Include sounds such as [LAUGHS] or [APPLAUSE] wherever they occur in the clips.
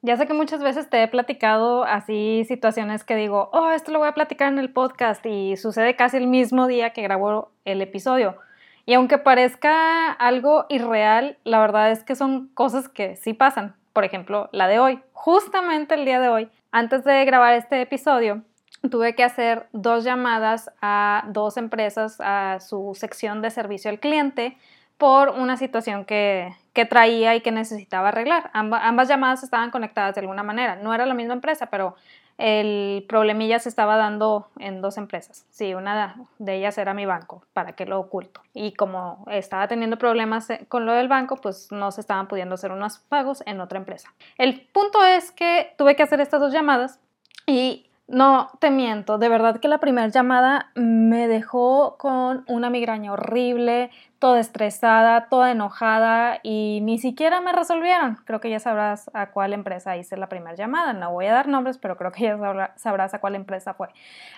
Ya sé que muchas veces te he platicado así situaciones que digo, oh, esto lo voy a platicar en el podcast y sucede casi el mismo día que grabo el episodio. Y aunque parezca algo irreal, la verdad es que son cosas que sí pasan. Por ejemplo, la de hoy. Justamente el día de hoy, antes de grabar este episodio, tuve que hacer dos llamadas a dos empresas a su sección de servicio al cliente por una situación que, traía y que necesitaba arreglar. ambas llamadas estaban conectadas de alguna manera. No era la misma empresa, pero el problemilla se estaba dando en dos empresas. Sí, una de ellas era mi banco, para que lo oculto. Y como estaba teniendo problemas eh, con lo del banco, pues no se estaban pudiendo hacer unos pagos en otra empresa. El punto es que tuve que hacer estas dos llamadas y no te miento, de verdad que la primera llamada me dejó con una migraña horrible, toda estresada, toda enojada y ni siquiera me resolvieron. Creo que ya sabrás a cuál empresa hice la primera llamada. No voy a dar nombres, pero creo que ya sabrás a cuál empresa fue.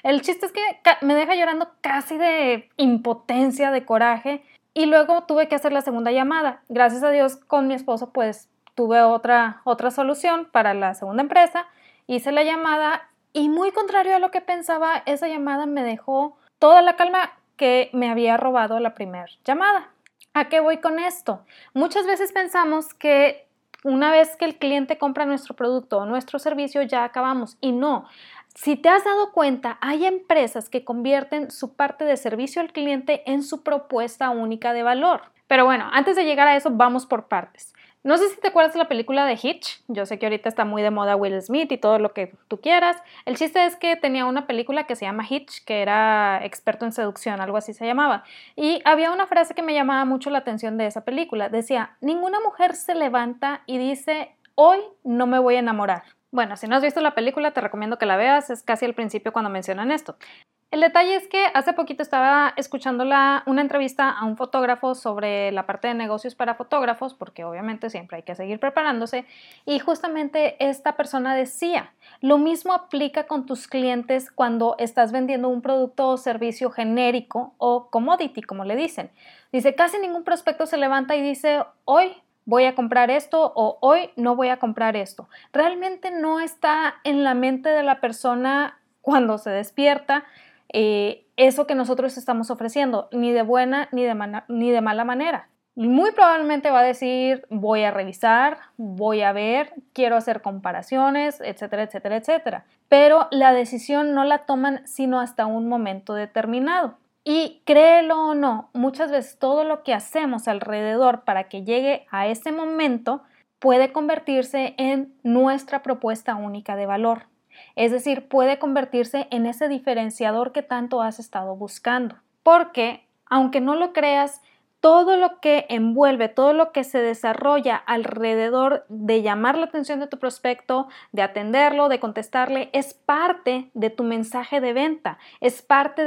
El chiste es que me deja llorando casi de impotencia, de coraje y luego tuve que hacer la segunda llamada. Gracias a Dios con mi esposo pues tuve otra, otra solución para la segunda empresa. Hice la llamada y muy contrario a lo que pensaba, esa llamada me dejó toda la calma que me había robado la primera llamada. ¿A qué voy con esto? Muchas veces pensamos que una vez que el cliente compra nuestro producto o nuestro servicio ya acabamos y no. Si te has dado cuenta, hay empresas que convierten su parte de servicio al cliente en su propuesta única de valor. Pero bueno, antes de llegar a eso, vamos por partes. No sé si te acuerdas de la película de Hitch. Yo sé que ahorita está muy de moda Will Smith y todo lo que tú quieras. El chiste es que tenía una película que se llama Hitch, que era experto en seducción, algo así se llamaba. Y había una frase que me llamaba mucho la atención de esa película. Decía, ninguna mujer se levanta y dice, hoy no me voy a enamorar. Bueno, si no has visto la película, te recomiendo que la veas, es casi al principio cuando mencionan esto. El detalle es que hace poquito estaba escuchando una entrevista a un fotógrafo sobre la parte de negocios para fotógrafos, porque obviamente siempre hay que seguir preparándose, y justamente esta persona decía, lo mismo aplica con tus clientes cuando estás vendiendo un producto o servicio genérico o commodity, como le dicen. Dice, casi ningún prospecto se levanta y dice, hoy voy a comprar esto o hoy no voy a comprar esto. Realmente no está en la mente de la persona cuando se despierta eh, eso que nosotros estamos ofreciendo, ni de buena ni de, ni de mala manera. Muy probablemente va a decir, voy a revisar, voy a ver, quiero hacer comparaciones, etcétera, etcétera, etcétera. Pero la decisión no la toman sino hasta un momento determinado. Y créelo o no, muchas veces todo lo que hacemos alrededor para que llegue a ese momento puede convertirse en nuestra propuesta única de valor. Es decir, puede convertirse en ese diferenciador que tanto has estado buscando. Porque, aunque no lo creas, todo lo que envuelve, todo lo que se desarrolla alrededor de llamar la atención de tu prospecto, de atenderlo, de contestarle, es parte de tu mensaje de venta, es parte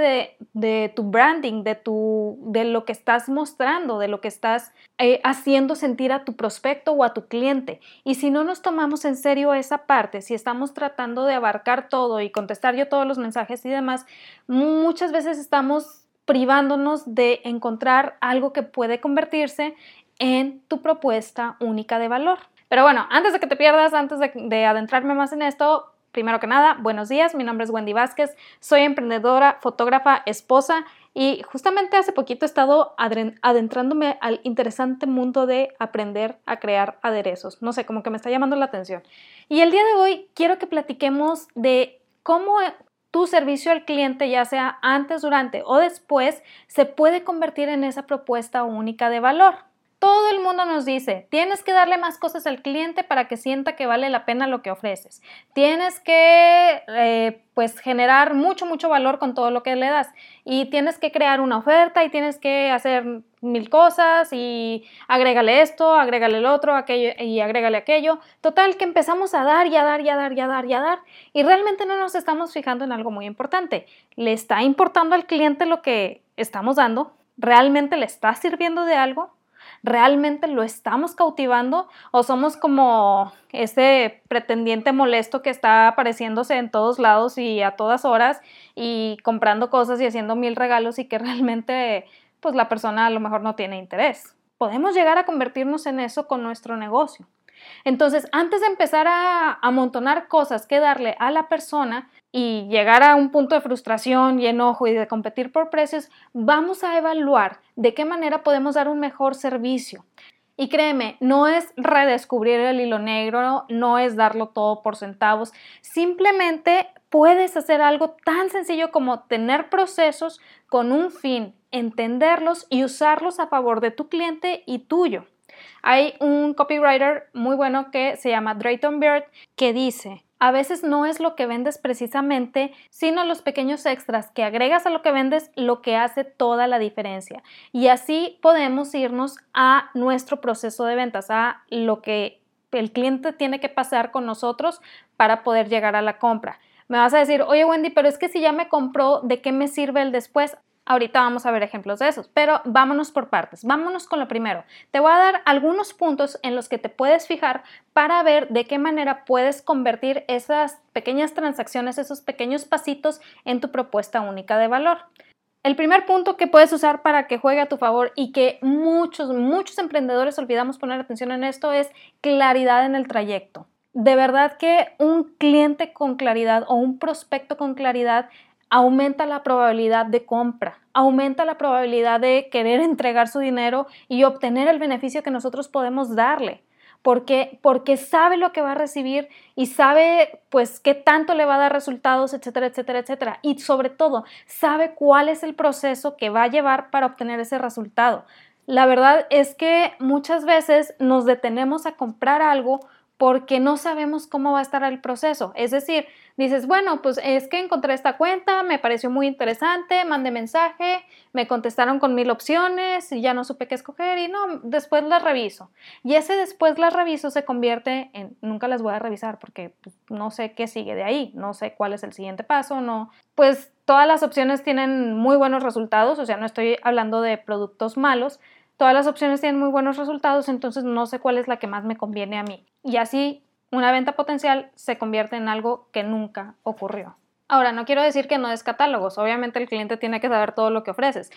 de, tu branding, de, tu, de lo que estás mostrando, de lo que estás eh, haciendo sentir a tu prospecto o a tu cliente. Y si no nos tomamos en serio esa parte, si estamos tratando de abarcar todo y contestar yo todos los mensajes y demás, muchas veces estamos privándonos de encontrar algo que puede convertirse en tu propuesta única de valor. Pero bueno, antes de que te pierdas, antes de, adentrarme más en esto, primero que nada, buenos días, mi nombre es Wendy Vázquez, soy emprendedora, fotógrafa, esposa y justamente hace poquito he estado adentrándome al interesante mundo de aprender a crear aderezos. No sé, como que me está llamando la atención. Y el día de hoy quiero que platiquemos de cómo tu servicio al cliente, ya sea antes, durante o después, se puede convertir en esa propuesta única de valor. Todo el mundo nos dice, tienes que darle más cosas al cliente para que sienta que vale la pena lo que ofreces. Tienes que eh, pues generar mucho, mucho valor con todo lo que le das. Y tienes que crear una oferta y tienes que hacer mil cosas y agrégale esto, agrégale el otro, aquello y agrégale aquello. Total, que empezamos a dar y a dar y a dar y a dar y a dar. Y realmente no nos estamos fijando en algo muy importante. ¿Le está importando al cliente lo que estamos dando? ¿Realmente le está sirviendo de algo? ¿Realmente lo estamos cautivando o somos como ese pretendiente molesto que está apareciéndose en todos lados y a todas horas y comprando cosas y haciendo mil regalos y que [LAUGHS] realmente pues la persona a lo mejor no tiene interés? Podemos llegar a convertirnos en eso con nuestro negocio. Entonces, antes de empezar a amontonar cosas que darle a la persona y llegar a un punto de frustración y enojo y de competir por precios, vamos a evaluar de qué manera podemos dar un mejor servicio. Y créeme, no es redescubrir el hilo negro, no es darlo todo por centavos, simplemente puedes hacer algo tan sencillo como tener procesos con un fin, entenderlos y usarlos a favor de tu cliente y tuyo. Hay un copywriter muy bueno que se llama Drayton Beard que dice, a veces no es lo que vendes precisamente, sino los pequeños extras que agregas a lo que vendes lo que hace toda la diferencia. Y así podemos irnos a nuestro proceso de ventas, a lo que el cliente tiene que pasar con nosotros para poder llegar a la compra. Me vas a decir, oye Wendy, pero es que si ya me compró, ¿de qué me sirve el después? Ahorita vamos a ver ejemplos de esos, pero vámonos por partes. Vámonos con lo primero. Te voy a dar algunos puntos en los que te puedes fijar para ver de qué manera puedes convertir esas pequeñas transacciones, esos pequeños pasitos en tu propuesta única de valor. El primer punto que puedes usar para que juegue a tu favor y que muchos, muchos emprendedores olvidamos poner atención en esto es claridad en el trayecto. De verdad que un cliente con claridad o un prospecto con claridad aumenta la probabilidad de compra, aumenta la probabilidad de querer entregar su dinero y obtener el beneficio que nosotros podemos darle. Porque, porque sabe lo que va a recibir y sabe pues qué tanto le va a dar resultados, etcétera, etcétera, etcétera. Y sobre todo, sabe cuál es el proceso que va a llevar para obtener ese resultado. La verdad es que muchas veces nos detenemos a comprar algo porque no sabemos cómo va a estar el proceso. Es decir, dices, bueno, pues es que encontré esta cuenta, me pareció muy interesante, mandé mensaje, me contestaron con mil opciones y ya no supe qué escoger y no, después las reviso. Y ese después las reviso se convierte en, nunca las voy a revisar porque pues, no sé qué sigue de ahí, no sé cuál es el siguiente paso, no. Pues todas las opciones tienen muy buenos resultados, o sea, no estoy hablando de productos malos, Todas las opciones tienen muy buenos resultados, entonces no sé cuál es la que más me conviene a mí. Y así una venta potencial se convierte en algo que nunca ocurrió. Ahora, no quiero decir que no des catálogos, obviamente el cliente tiene que saber todo lo que ofreces,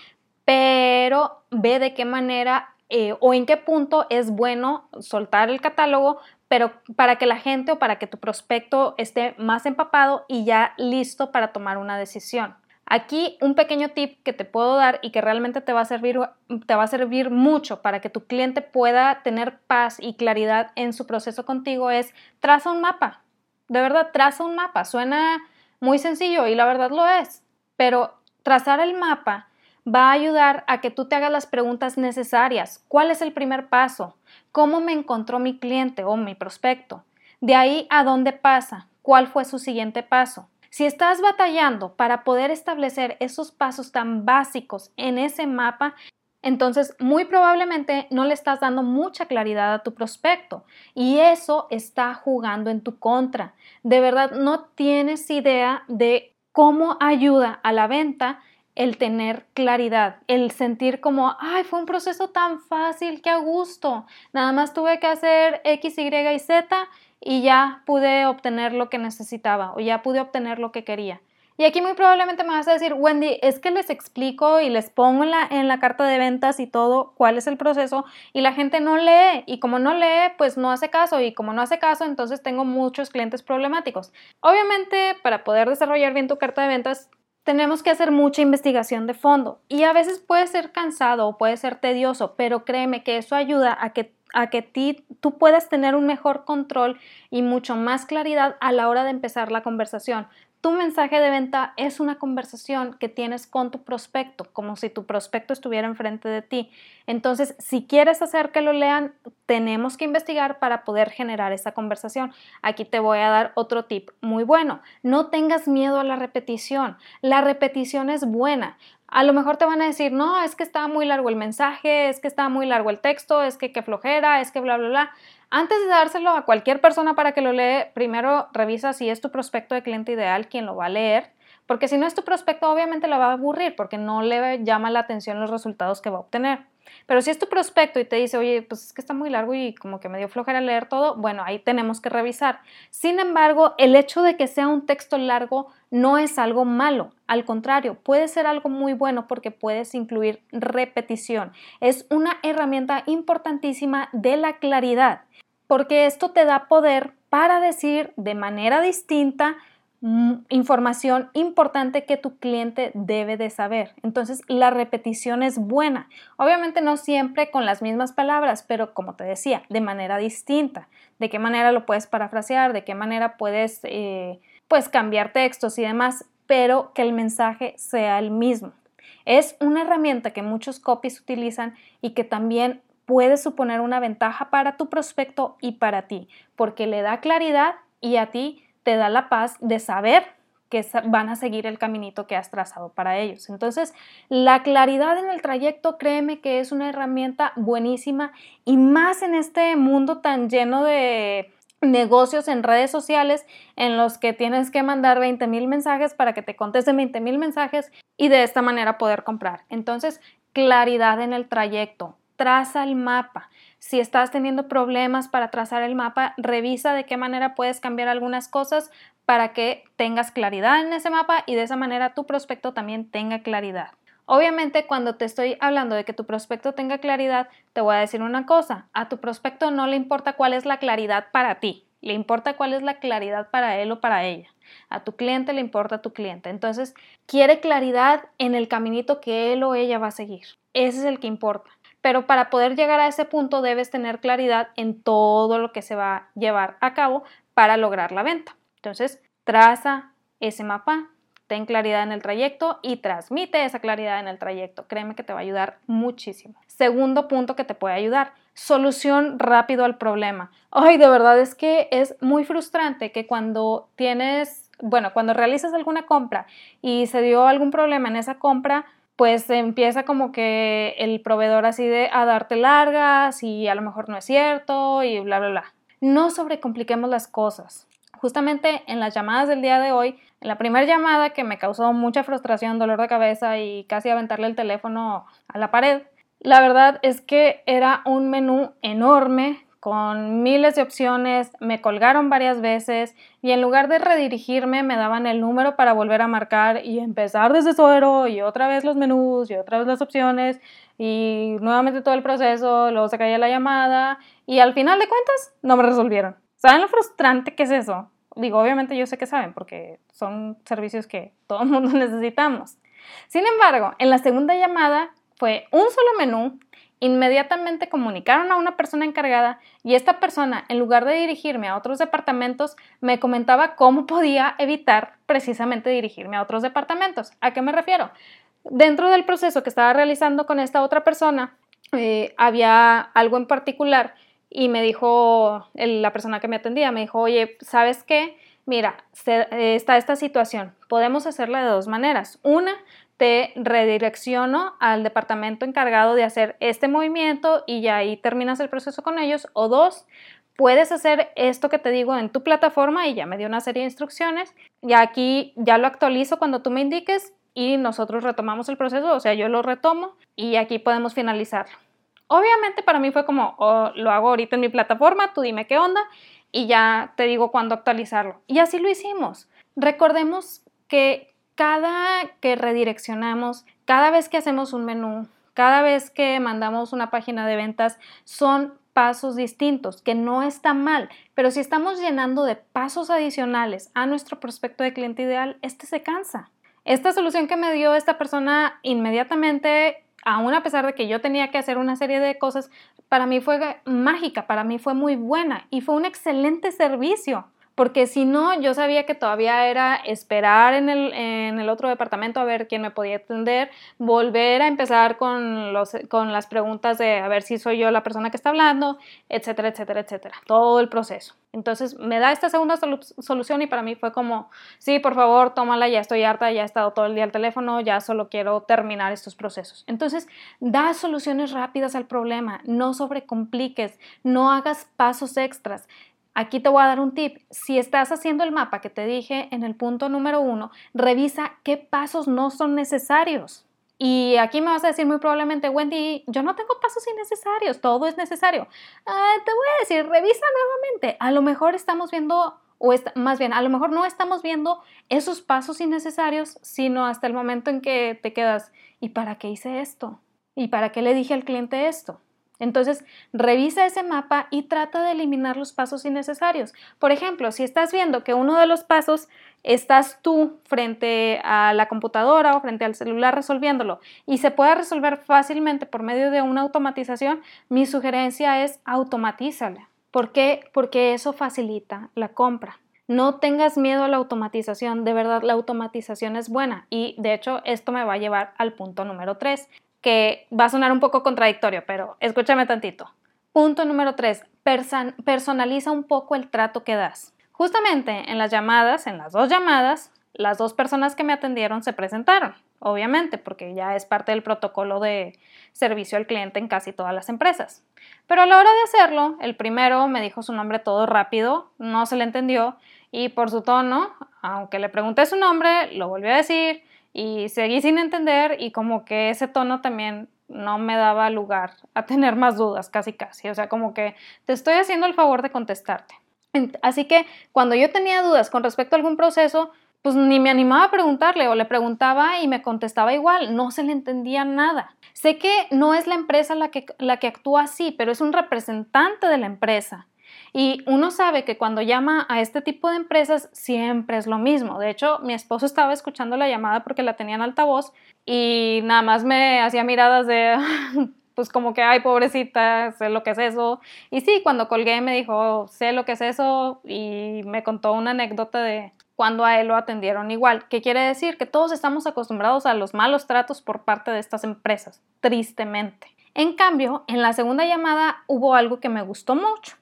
pero ve de qué manera eh, o en qué punto es bueno soltar el catálogo, pero para que la gente o para que tu prospecto esté más empapado y ya listo para tomar una decisión. Aquí un pequeño tip que te puedo dar y que realmente te va a servir, te va a servir mucho para que tu cliente pueda tener paz y claridad en su proceso contigo es traza un mapa. De verdad, traza un mapa. Suena muy sencillo y la verdad lo es, pero trazar el mapa va a ayudar a que tú te hagas las preguntas necesarias. ¿Cuál es el primer paso? ¿Cómo me encontró mi cliente o mi prospecto? De ahí a dónde pasa? ¿Cuál fue su siguiente paso? Si estás batallando para poder establecer esos pasos tan básicos en ese mapa, entonces muy probablemente no le estás dando mucha claridad a tu prospecto y eso está jugando en tu contra. De verdad, no tienes idea de cómo ayuda a la venta el tener claridad, el sentir como, ay, fue un proceso tan fácil, qué a gusto. Nada más tuve que hacer X, Y y Z y ya pude obtener lo que necesitaba o ya pude obtener lo que quería. Y aquí muy probablemente me vas a decir, Wendy, es que les explico y les pongo en la, en la carta de ventas y todo cuál es el proceso y la gente no lee y como no lee, pues no hace caso y como no hace caso, entonces tengo muchos clientes problemáticos. Obviamente, para poder desarrollar bien tu carta de ventas, tenemos que hacer mucha investigación de fondo y a veces puede ser cansado o puede ser tedioso, pero créeme que eso ayuda a que a que ti, tú puedas tener un mejor control y mucho más claridad a la hora de empezar la conversación. Tu mensaje de venta es una conversación que tienes con tu prospecto, como si tu prospecto estuviera enfrente de ti. Entonces, si quieres hacer que lo lean, tenemos que investigar para poder generar esa conversación. Aquí te voy a dar otro tip muy bueno. No tengas miedo a la repetición. La repetición es buena. A lo mejor te van a decir, no, es que está muy largo el mensaje, es que está muy largo el texto, es que qué flojera, es que bla, bla, bla. Antes de dárselo a cualquier persona para que lo lee, primero revisa si es tu prospecto de cliente ideal quien lo va a leer, porque si no es tu prospecto, obviamente lo va a aburrir porque no le llama la atención los resultados que va a obtener. Pero si es tu prospecto y te dice, oye, pues es que está muy largo y como que me dio flojera leer todo, bueno, ahí tenemos que revisar. Sin embargo, el hecho de que sea un texto largo no es algo malo. Al contrario, puede ser algo muy bueno porque puedes incluir repetición. Es una herramienta importantísima de la claridad. porque esto te da poder para decir de manera distinta información importante que tu cliente debe de saber. Entonces, la repetición es buena. Obviamente no siempre con las mismas palabras, pero como te decía, de manera distinta. De qué manera lo puedes parafrasear, de qué manera puedes eh, pues cambiar textos y demás, pero que el mensaje sea el mismo. Es una herramienta que muchos copies utilizan y que también puede suponer una ventaja para tu prospecto y para ti, porque le da claridad y a ti te da la paz de saber que van a seguir el caminito que has trazado para ellos. Entonces, la claridad en el trayecto, créeme que es una herramienta buenísima y más en este mundo tan lleno de negocios en redes sociales en los que tienes que mandar 20 mil mensajes para que te contesten 20 mil mensajes y de esta manera poder comprar. Entonces, claridad en el trayecto, traza el mapa. Si estás teniendo problemas para trazar el mapa, revisa de qué manera puedes cambiar algunas cosas para que tengas claridad en ese mapa y de esa manera tu prospecto también tenga claridad. Obviamente cuando te estoy hablando de que tu prospecto tenga claridad, te voy a decir una cosa, a tu prospecto no le importa cuál es la claridad para ti, le importa cuál es la claridad para él o para ella. A tu cliente le importa a tu cliente. Entonces, quiere claridad en el caminito que él o ella va a seguir. Ese es el que importa. Pero para poder llegar a ese punto debes tener claridad en todo lo que se va a llevar a cabo para lograr la venta. Entonces, traza ese mapa, ten claridad en el trayecto y transmite esa claridad en el trayecto. Créeme que te va a ayudar muchísimo. Segundo punto que te puede ayudar, solución rápido al problema. Ay, de verdad es que es muy frustrante que cuando tienes, bueno, cuando realizas alguna compra y se dio algún problema en esa compra, pues empieza como que el proveedor así de a darte largas y a lo mejor no es cierto y bla, bla, bla. No sobrecompliquemos las cosas. Justamente en las llamadas del día de hoy, en la primera llamada que me causó mucha frustración, dolor de cabeza y casi aventarle el teléfono a la pared, la verdad es que era un menú enorme con miles de opciones, me colgaron varias veces y en lugar de redirigirme me daban el número para volver a marcar y empezar desde cero y otra vez los menús y otra vez las opciones y nuevamente todo el proceso, luego se caía la llamada y al final de cuentas no me resolvieron. ¿Saben lo frustrante que es eso? Digo, obviamente yo sé que saben porque son servicios que todo el [LAUGHS] mundo necesitamos. Sin embargo, en la segunda llamada fue un solo menú, inmediatamente comunicaron a una persona encargada y esta persona, en lugar de dirigirme a otros departamentos, me comentaba cómo podía evitar precisamente dirigirme a otros departamentos. ¿A qué me refiero? Dentro del proceso que estaba realizando con esta otra persona, eh, había algo en particular y me dijo la persona que me atendía, me dijo, oye, ¿sabes qué? Mira, está esta situación, podemos hacerla de dos maneras. Una, te redirecciono al departamento encargado de hacer este movimiento y ya ahí terminas el proceso con ellos. O dos, puedes hacer esto que te digo en tu plataforma y ya me dio una serie de instrucciones. Y aquí ya lo actualizo cuando tú me indiques y nosotros retomamos el proceso, o sea, yo lo retomo y aquí podemos finalizarlo. Obviamente para mí fue como, oh, lo hago ahorita en mi plataforma, tú dime qué onda y ya te digo cuándo actualizarlo. Y así lo hicimos. Recordemos que cada que redireccionamos, cada vez que hacemos un menú, cada vez que mandamos una página de ventas, son pasos distintos, que no está mal, pero si estamos llenando de pasos adicionales a nuestro prospecto de cliente ideal, este se cansa. Esta solución que me dio esta persona inmediatamente aún a pesar de que yo tenía que hacer una serie de cosas, para mí fue mágica, para mí fue muy buena y fue un excelente servicio porque si no, yo sabía que todavía era esperar en el, en el, otro departamento a ver quién me podía atender, volver a empezar con, los, con las preguntas de a ver si soy yo la persona que está hablando, etcétera, etcétera, etcétera, todo el proceso. Entonces me da esta segunda solución y para mí fue como, sí, por favor, tómala, ya estoy harta, ya he estado todo el día al teléfono, ya solo quiero terminar estos procesos. Entonces, da soluciones rápidas al problema, no sobrecompliques, no hagas pasos extras. Aquí te voy a dar un tip. Si estás haciendo el mapa que te dije en el punto número uno, revisa qué pasos no son necesarios. Y aquí me vas a decir muy probablemente, Wendy, yo no tengo pasos innecesarios, todo es necesario. Ah, te voy a decir, revisa nuevamente. A lo mejor estamos viendo, o más bien, a lo mejor no estamos viendo esos pasos innecesarios, sino hasta el momento en que te quedas, ¿y para qué hice esto? ¿Y para qué le dije al cliente esto? Entonces, revisa ese mapa y trata de eliminar los pasos innecesarios. Por ejemplo, si estás viendo que uno de los pasos estás tú frente a la computadora o frente al celular resolviéndolo y se puede resolver fácilmente por medio de una automatización, mi sugerencia es automatízala. ¿Por qué? Porque eso facilita la compra. No tengas miedo a la automatización, de verdad la automatización es buena y de hecho esto me va a llevar al punto número 3 que va a sonar un poco contradictorio, pero escúchame tantito. Punto número 3. personaliza un poco el trato que das. Justamente en las llamadas, en las dos llamadas, las dos personas que me atendieron se presentaron, obviamente, porque ya es parte del protocolo de servicio al cliente en casi todas las empresas. Pero a la hora de hacerlo, el primero me dijo su nombre todo rápido, no se le entendió y por su tono, aunque le pregunté su nombre, lo volvió a decir y seguí sin entender y como que ese tono también no me daba lugar a tener más dudas, casi casi. O sea, como que te estoy haciendo el favor de contestarte. Así que cuando yo tenía dudas con respecto a algún proceso, pues ni me animaba a preguntarle o le preguntaba y me contestaba igual, no se le entendía nada. Sé que no es la empresa la que, la que actúa así, pero es un representante de la empresa. Y uno sabe que cuando llama a este tipo de empresas siempre es lo mismo. De hecho, mi esposo estaba escuchando la llamada porque la tenía en altavoz y nada más me hacía miradas de, [LAUGHS] pues como que, ay, pobrecita, sé lo que es eso. Y sí, cuando colgué me dijo, sé lo que es eso y me contó una anécdota de cuando a él lo atendieron igual. ¿Qué quiere decir? Que todos estamos acostumbrados a los malos tratos por parte de estas empresas, tristemente. En cambio, en la segunda llamada hubo algo que me gustó mucho.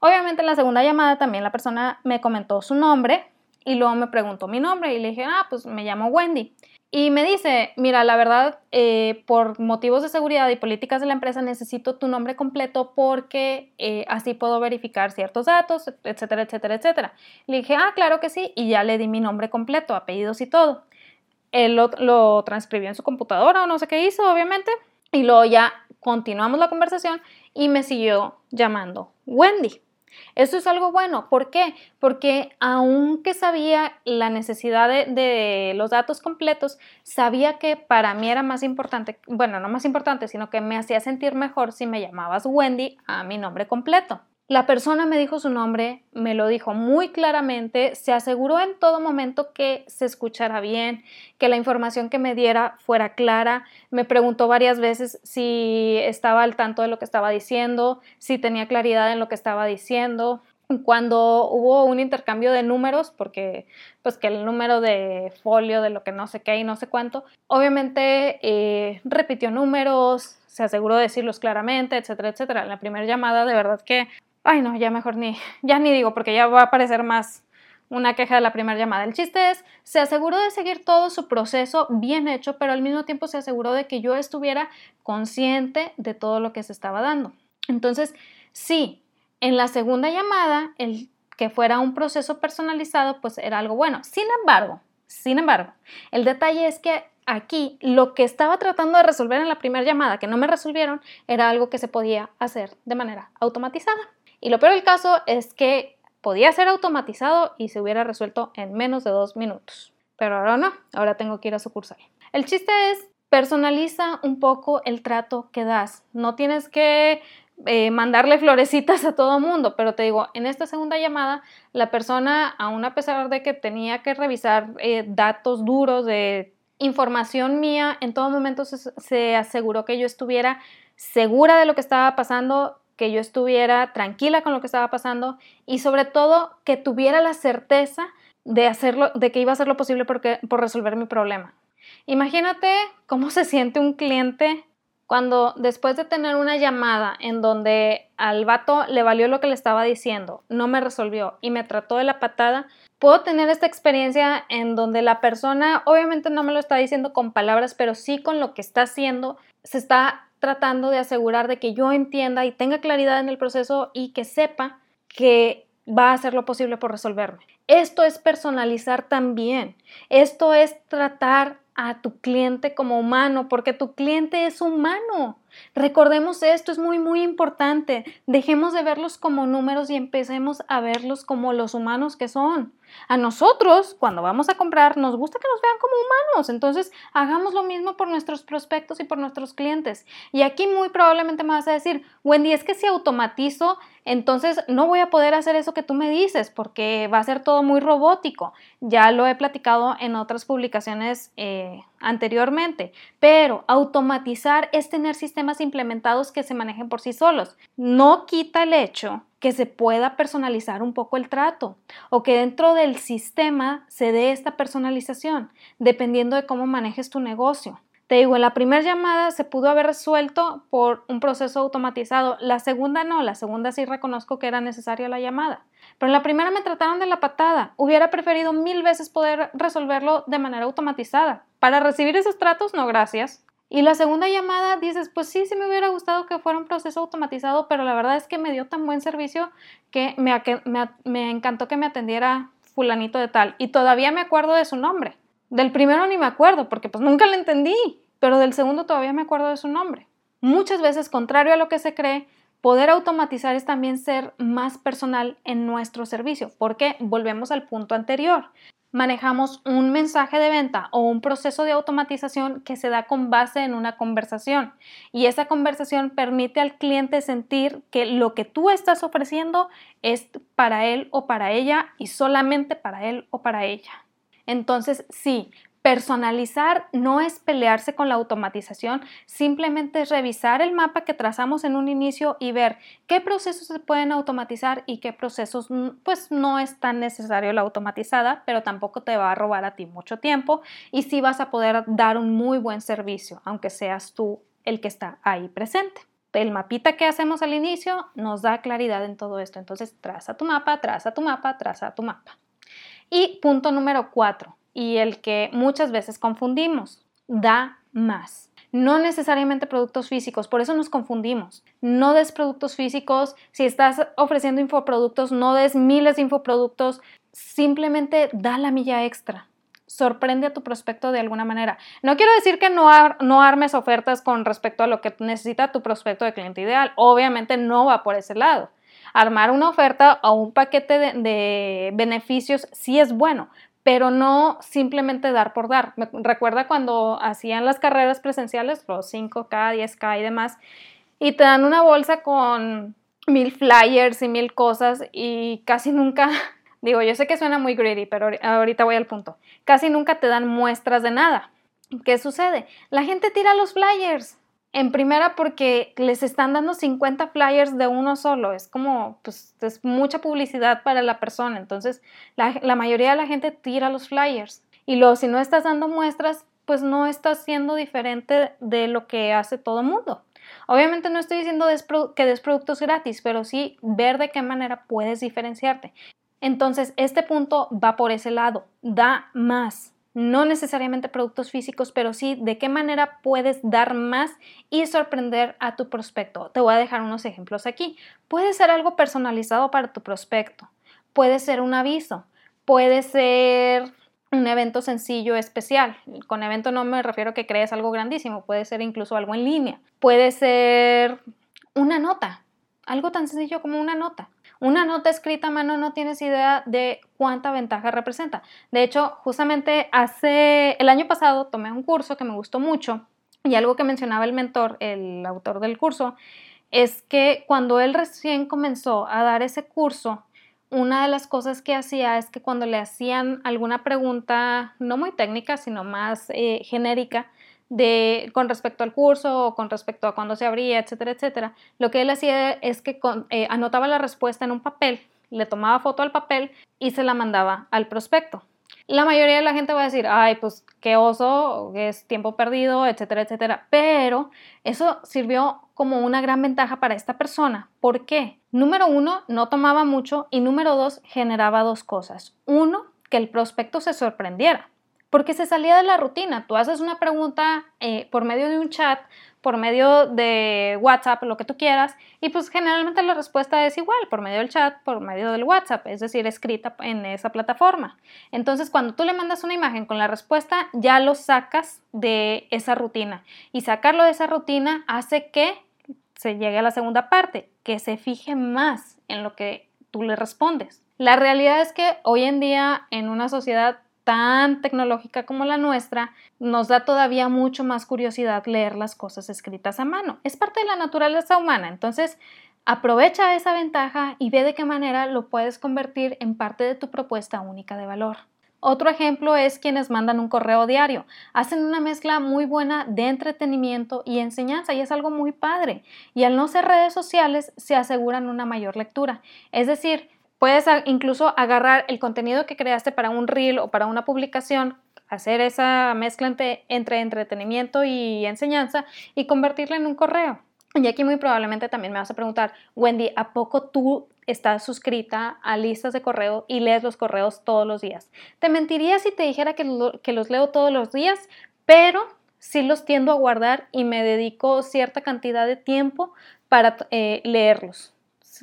Obviamente en la segunda llamada también la persona me comentó su nombre y luego me preguntó mi nombre y le dije, ah, pues me llamo Wendy. Y me dice, mira, la verdad, eh, por motivos de seguridad y políticas de la empresa necesito tu nombre completo porque eh, así puedo verificar ciertos datos, etcétera, etcétera, etcétera. Le dije, ah, claro que sí, y ya le di mi nombre completo, apellidos y todo. Él lo, lo transcribió en su computadora o no sé qué hizo, obviamente, y luego ya continuamos la conversación y me siguió llamando Wendy. Eso es algo bueno. ¿Por qué? Porque aunque sabía la necesidad de, los datos completos, sabía que para mí era más importante, bueno, no más importante, sino que me hacía sentir mejor si me llamabas Wendy a mi nombre completo. La persona me dijo su nombre, me lo dijo muy claramente, se aseguró en todo momento que se escuchara bien, que la información que me diera fuera clara, me preguntó varias veces si estaba al tanto de lo que estaba diciendo, si tenía claridad en lo que estaba diciendo. Cuando hubo un intercambio de números, porque pues que el número de folio de lo que no sé qué y no sé cuánto, obviamente eh, repitió números, se aseguró de decirlos claramente, etcétera, etcétera. En la primera llamada, de verdad que Ay, no, ya mejor ni, [LAUGHS] ya ni digo, porque ya va a aparecer más una queja de la primera llamada. El chiste es, se aseguró de seguir todo su proceso bien hecho, pero al mismo tiempo se aseguró de que yo estuviera consciente de todo lo que se estaba dando. Entonces, sí, en la segunda llamada, el que fuera un proceso personalizado, pues era algo bueno. Sin embargo, sin embargo, el detalle es que aquí lo que estaba tratando de resolver en la primera llamada, que no me resolvieron, era algo que se podía hacer de manera automatizada. Y lo peor del caso es que podía ser automatizado y se hubiera resuelto en menos de dos minutos. Pero ahora no, ahora tengo que ir a sucursal. El chiste es, personaliza un poco el trato que das. No tienes que eh, mandarle florecitas a todo mundo, pero te digo, en esta segunda llamada, la persona, aún a pesar de que tenía que revisar eh, datos duros de información mía, en todo momento se aseguró que yo estuviera segura de lo que estaba pasando, que yo estuviera tranquila con lo que estaba pasando y sobre todo que tuviera la certeza de hacerlo, de que iba a hacer lo posible por resolver mi problema. Imagínate cómo se siente un cliente cuando después de tener una llamada en donde al vato le valió lo que le estaba diciendo, no me resolvió y me trató de la patada, puedo tener esta experiencia en donde la persona obviamente no me lo está diciendo con palabras, pero sí con lo que está haciendo, se está tratando de asegurar de que yo entienda y tenga claridad en el proceso y que sepa que va a hacer lo posible por resolverme. Esto es personalizar también. Esto es tratar a tu cliente como humano, porque tu cliente es humano. Recordemos esto, es muy, muy importante. Dejemos de verlos como números y empecemos a verlos como los humanos que son. A nosotros, cuando vamos a comprar, nos gusta que nos vean como humanos. Entonces, hagamos lo mismo por nuestros prospectos y por nuestros clientes. Y aquí muy probablemente me vas a decir, Wendy, es que si automatizo, entonces no voy a poder hacer eso que tú me dices porque va a ser todo muy robótico. Ya lo he platicado en otras publicaciones eh, anteriormente. Pero automatizar es tener sistemas implementados que se manejen por sí solos. No quita el hecho que se pueda personalizar un poco el trato o que dentro del sistema se dé esta personalización, dependiendo de cómo manejes tu negocio. Te digo, en la primera llamada se pudo haber resuelto por un proceso automatizado, la segunda no, la segunda sí reconozco que era necesaria la llamada, pero en la primera me trataron de la patada, hubiera preferido mil veces poder resolverlo de manera automatizada. Para recibir esos tratos, no gracias. Y la segunda llamada dices, pues sí, sí me hubiera gustado que fuera un proceso automatizado, pero la verdad es que me dio tan buen servicio que me, me, encantó que me atendiera fulanito de tal. Y todavía me acuerdo de su nombre. Del primero ni me acuerdo, porque pues nunca le entendí, pero del segundo todavía me acuerdo de su nombre. Muchas veces, contrario a lo que se cree, poder automatizar es también ser más personal en nuestro servicio, porque volvemos al punto anterior manejamos un mensaje de venta o un proceso de automatización que se da con base en una conversación y esa conversación permite al cliente sentir que lo que tú estás ofreciendo es para él o para ella y solamente para él o para ella. Entonces, sí, Personalizar no es pelearse con la automatización, simplemente es revisar el mapa que trazamos en un inicio y ver qué procesos se pueden automatizar y qué procesos pues no es tan necesario la automatizada, pero tampoco te va a robar a ti mucho tiempo y sí vas a poder dar un muy buen servicio, aunque seas tú el que está ahí presente. El mapita que hacemos al inicio nos da claridad en todo esto. Entonces, traza tu mapa, traza tu mapa, traza tu mapa. Y punto número cuatro, y el que muchas veces confundimos. Da más. No necesariamente productos físicos, por eso nos confundimos. No des productos físicos. Si estás ofreciendo infoproductos, no des miles de infoproductos. Simplemente da la milla extra. Sorprende a tu prospecto de alguna manera. No quiero decir que no, no armes ofertas con respecto a lo que necesita tu prospecto de cliente ideal. Obviamente no va por ese lado armar una oferta o un paquete de, de, beneficios sí es bueno, pero no simplemente dar por dar. Me recuerda cuando hacían las carreras presenciales, los 5K, 10K y demás, y te dan una bolsa con mil flyers y mil cosas y casi nunca, [LAUGHS] digo, yo sé que suena muy greedy, pero ahorita voy al punto, casi nunca te dan muestras de nada. ¿Qué sucede? La gente tira los flyers en primera porque les están dando 50 flyers de uno solo, es como, pues es mucha publicidad para la persona, entonces la, mayoría de la gente tira los flyers. Y luego si no estás dando muestras, pues no estás siendo diferente de lo que hace todo el mundo. Obviamente no estoy diciendo que des productos gratis, pero sí ver de qué manera puedes diferenciarte. Entonces, este punto va por ese lado, da más no necesariamente productos físicos, pero sí de qué manera puedes dar más y sorprender a tu prospecto. Te voy a dejar unos ejemplos aquí. Puede ser algo personalizado para tu prospecto, puede ser un aviso, puede ser un evento sencillo especial. Con evento no me refiero a que crees algo grandísimo, puede ser incluso algo en línea, puede ser una nota, algo tan sencillo como una nota. Una nota escrita a mano no tienes idea de cuánta ventaja representa. De hecho, justamente hace el año pasado tomé un curso que me gustó mucho y algo que mencionaba el mentor, el autor del curso, es que cuando él recién comenzó a dar ese curso, una de las cosas que hacía es que cuando le hacían alguna pregunta, no muy técnica, sino más eh, genérica, de, con respecto al curso o con respecto a cuándo se abría, etcétera, etcétera, lo que él hacía es que eh, anotaba la respuesta en un papel, le tomaba foto al papel y se la mandaba al prospecto. La mayoría de la gente va a decir, ay, pues qué oso, es tiempo perdido, etcétera, etcétera. Pero eso sirvió como una gran ventaja para esta persona. ¿Por qué? Número uno, no tomaba mucho y número dos, generaba dos cosas. Uno, que el prospecto se sorprendiera porque se salía de la rutina. Tú haces una pregunta eh, por medio de un chat, por medio de WhatsApp, lo que tú quieras, y pues generalmente la respuesta es igual, por medio del chat, por medio del WhatsApp, es decir, escrita en esa plataforma. Entonces, cuando tú le mandas una imagen con la respuesta, ya lo sacas de esa rutina. Y sacarlo de esa rutina hace que se llegue a la segunda parte, que se fije más en lo que tú le respondes. La realidad es que hoy en día, en una sociedad tan tecnológica como la nuestra, nos da todavía mucho más curiosidad leer las cosas escritas a mano. Es parte de la naturaleza humana, entonces aprovecha esa ventaja y ve de qué manera lo puedes convertir en parte de tu propuesta única de valor. Otro ejemplo es quienes mandan un correo diario. Hacen una mezcla muy buena de entretenimiento y enseñanza y es algo muy padre. Y al no ser redes sociales se aseguran una mayor lectura. Es decir, Puedes incluso agarrar el contenido que creaste para un reel o para una publicación, hacer esa mezcla entre, entretenimiento y enseñanza y convertirla en un correo. Y aquí muy probablemente también me vas a preguntar, Wendy, ¿a poco tú estás suscrita a listas de correo y lees los correos todos los días? Te mentiría si te dijera que, los leo todos los días, pero sí los tiendo a guardar y me dedico cierta cantidad de tiempo para eh, leerlos.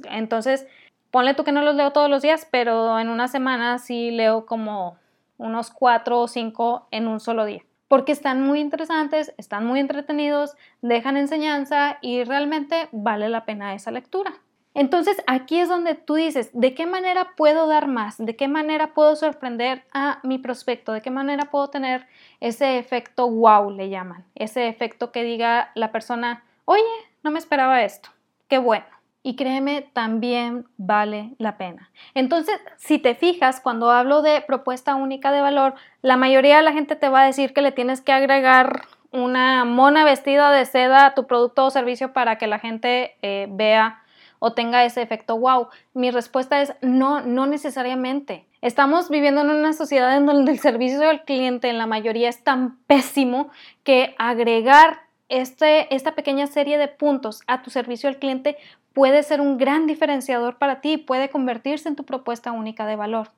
Entonces, Ponle tú que no los leo todos los días, pero en una semana sí leo como unos cuatro o cinco en un solo día. Porque están muy interesantes, están muy entretenidos, dejan enseñanza y realmente vale la pena esa lectura. Entonces aquí es donde tú dices, ¿de qué manera puedo dar más? ¿De qué manera puedo sorprender a mi prospecto? ¿De qué manera puedo tener ese efecto wow, le llaman? Ese efecto que diga la persona, oye, no me esperaba esto, qué bueno y créeme, también vale la pena. Entonces, si te fijas, cuando hablo de propuesta única de valor, la mayoría de la gente te va a decir que le tienes que agregar una mona vestida de seda a tu producto o servicio para que la gente eh, vea o tenga ese efecto wow. Mi respuesta es no, no necesariamente. Estamos viviendo en una sociedad en donde el servicio al cliente en la mayoría es tan pésimo que agregar este, esta pequeña serie de puntos a tu servicio al cliente puede ser un gran diferenciador para ti y puede convertirse en tu propuesta única de valor,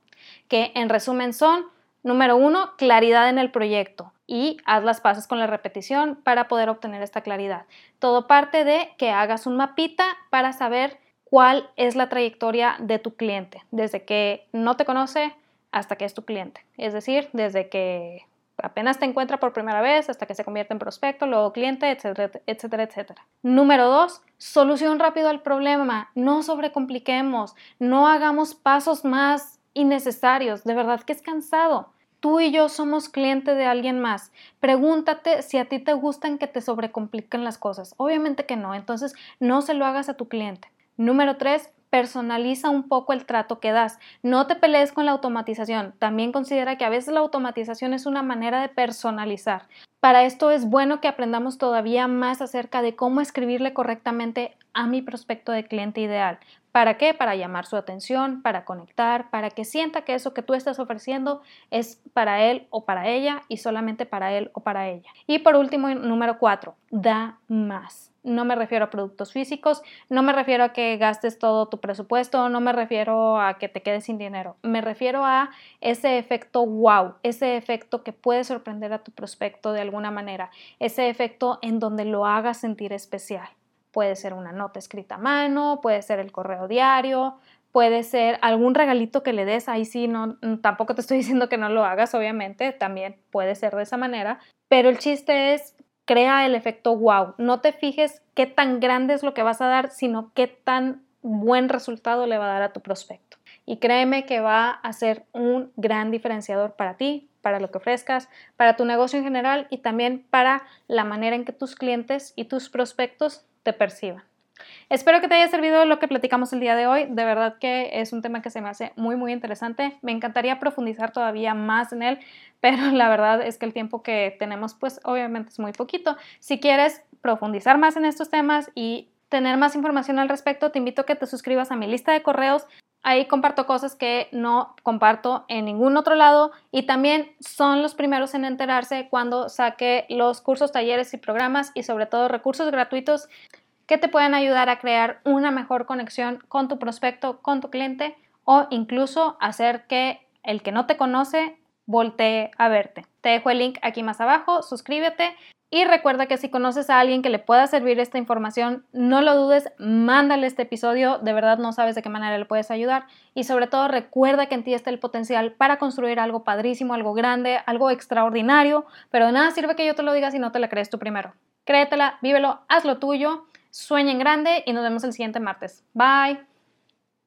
que en resumen son, número uno, claridad en el proyecto y haz las pases con la repetición para poder obtener esta claridad. Todo parte de que hagas un mapita para saber cuál es la trayectoria de tu cliente, desde que no te conoce hasta que es tu cliente. Es decir, desde que apenas te encuentra por primera vez hasta que se convierte en prospecto, luego cliente, etcétera, etcétera, etcétera. Número dos, solución rápido al problema. No sobrecompliquemos, no hagamos pasos más innecesarios. De verdad que es cansado. Tú y yo somos cliente de alguien más. Pregúntate si a ti te gustan que te sobrecompliquen las cosas. Obviamente que no, entonces no se lo hagas a tu cliente. Número tres, personaliza un poco el trato que das. No te pelees con la automatización. También considera que a veces la automatización es una manera de personalizar. Para esto es bueno que aprendamos todavía más acerca de cómo escribirle correctamente a mi prospecto de cliente ideal. ¿Para qué? Para llamar su atención, para conectar, para que sienta que eso que tú estás ofreciendo es para él o para ella y solamente para él o para ella. Y por último, número cuatro, da más. No me refiero a productos físicos, no me refiero a que gastes todo tu presupuesto, no me refiero a que te quedes sin dinero, me refiero a ese efecto wow, ese efecto que puede sorprender a tu prospecto de alguna manera, ese efecto en donde lo hagas sentir especial. Puede ser una nota escrita a mano, puede ser el correo diario, puede ser algún regalito que le des, ahí sí, no, tampoco te estoy [LAUGHS] diciendo que no lo hagas, obviamente, también puede ser de esa manera, pero el chiste es crea el efecto wow. No te fijes qué tan grande es lo que vas a dar, sino qué tan buen resultado le va a dar a tu prospecto. Y créeme que va a ser un gran diferenciador para ti, para lo que ofrezcas, para tu negocio en general y también para la manera en que tus clientes y tus prospectos te perciban. Espero que te haya servido lo que platicamos el día de hoy. De verdad que es un tema que se me hace muy, muy interesante. Me encantaría profundizar todavía más en él, [LAUGHS] pero la verdad es que el tiempo que tenemos, pues obviamente es muy poquito. Si quieres profundizar más en estos temas y tener más información al respecto, te invito a que te suscribas a mi lista de correos. Ahí comparto cosas que no comparto en ningún otro lado y también son los primeros en enterarse cuando saque los cursos, talleres y programas y sobre todo recursos gratuitos que te pueden ayudar a crear una mejor conexión con tu prospecto, con tu cliente o incluso hacer que el que no te conoce voltee a verte. Te dejo el link aquí más abajo, suscríbete Y recuerda que si conoces a alguien que le pueda servir esta información, no lo dudes, mándale este episodio, de verdad no sabes de qué manera le puedes ayudar. Y sobre todo recuerda que en ti está el potencial para construir algo padrísimo, algo grande, algo extraordinario, pero de nada sirve que yo te lo diga si no te la crees tú primero. Créetela, vívelo, haz lo tuyo, sueña en grande y nos vemos el siguiente martes. Bye.